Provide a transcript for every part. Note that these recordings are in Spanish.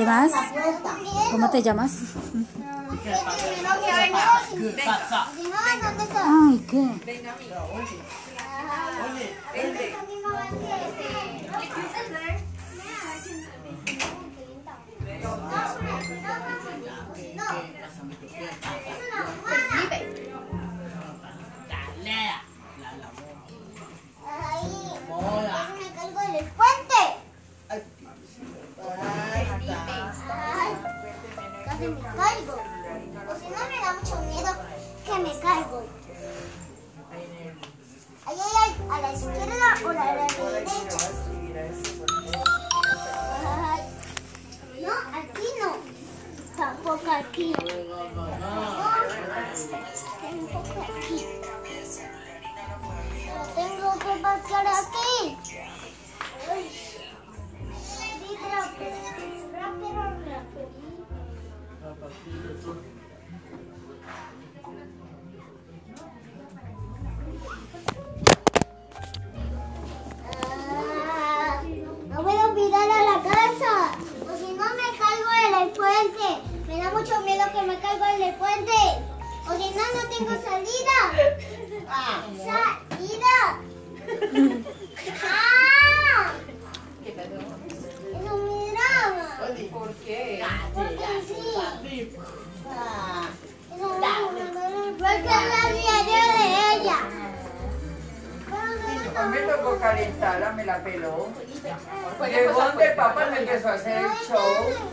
¿Qué más? ¿Cómo te llamas? Ay, ¿qué? Me caigo. O si no, me da mucho miedo que me caigo. Ay, ay, ay, a la izquierda o a la derecha. No, aquí no. Tampoco aquí. Tampoco aquí. Da mucho miedo que me caigo en el puente. O si no, no tengo salida. ¡Salida! ¡Ah! Eso me drama. ¿Por qué? Porque sí. Me drama. Porque es la diario de ella. A mí me tocó calentarla, me la peló. Llegó donde papá me empezó a hacer el show.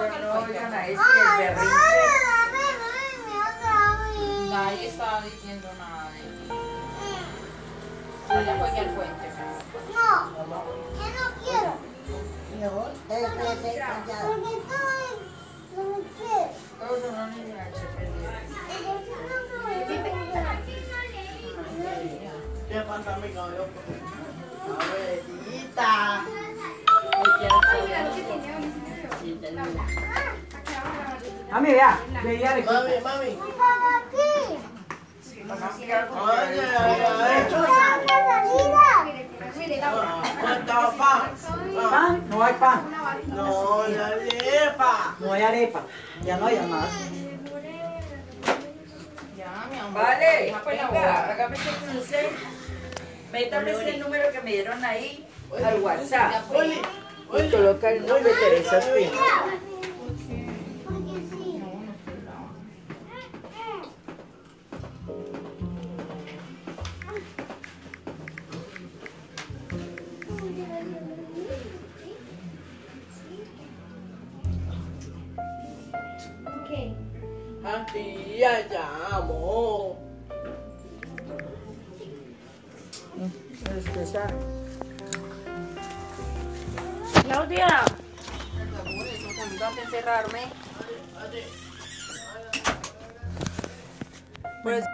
No oigan a este no, berrinche. Nadie estaba diciendo nada de mí. Ella fue que al puente. No, yo no quiero. Porque estoy, no quiero. Todos son unos perdieron. ¿Qué pasa, amigo? Abuelita. Mami, vea, veía de Mami, mami. Oye, ¿cuánto pan? pan, no hay pan, No, la lepa. no hay arepa, ya no hay más. Ya, mi amor. Vale, pues venga, hágame ese cruce. Métame ese número que me dieron ahí al WhatsApp. Y coloca el nombre de Teresa Espina. Porque sí. a ti ya llamo. Claudia. Encerrarme. Pues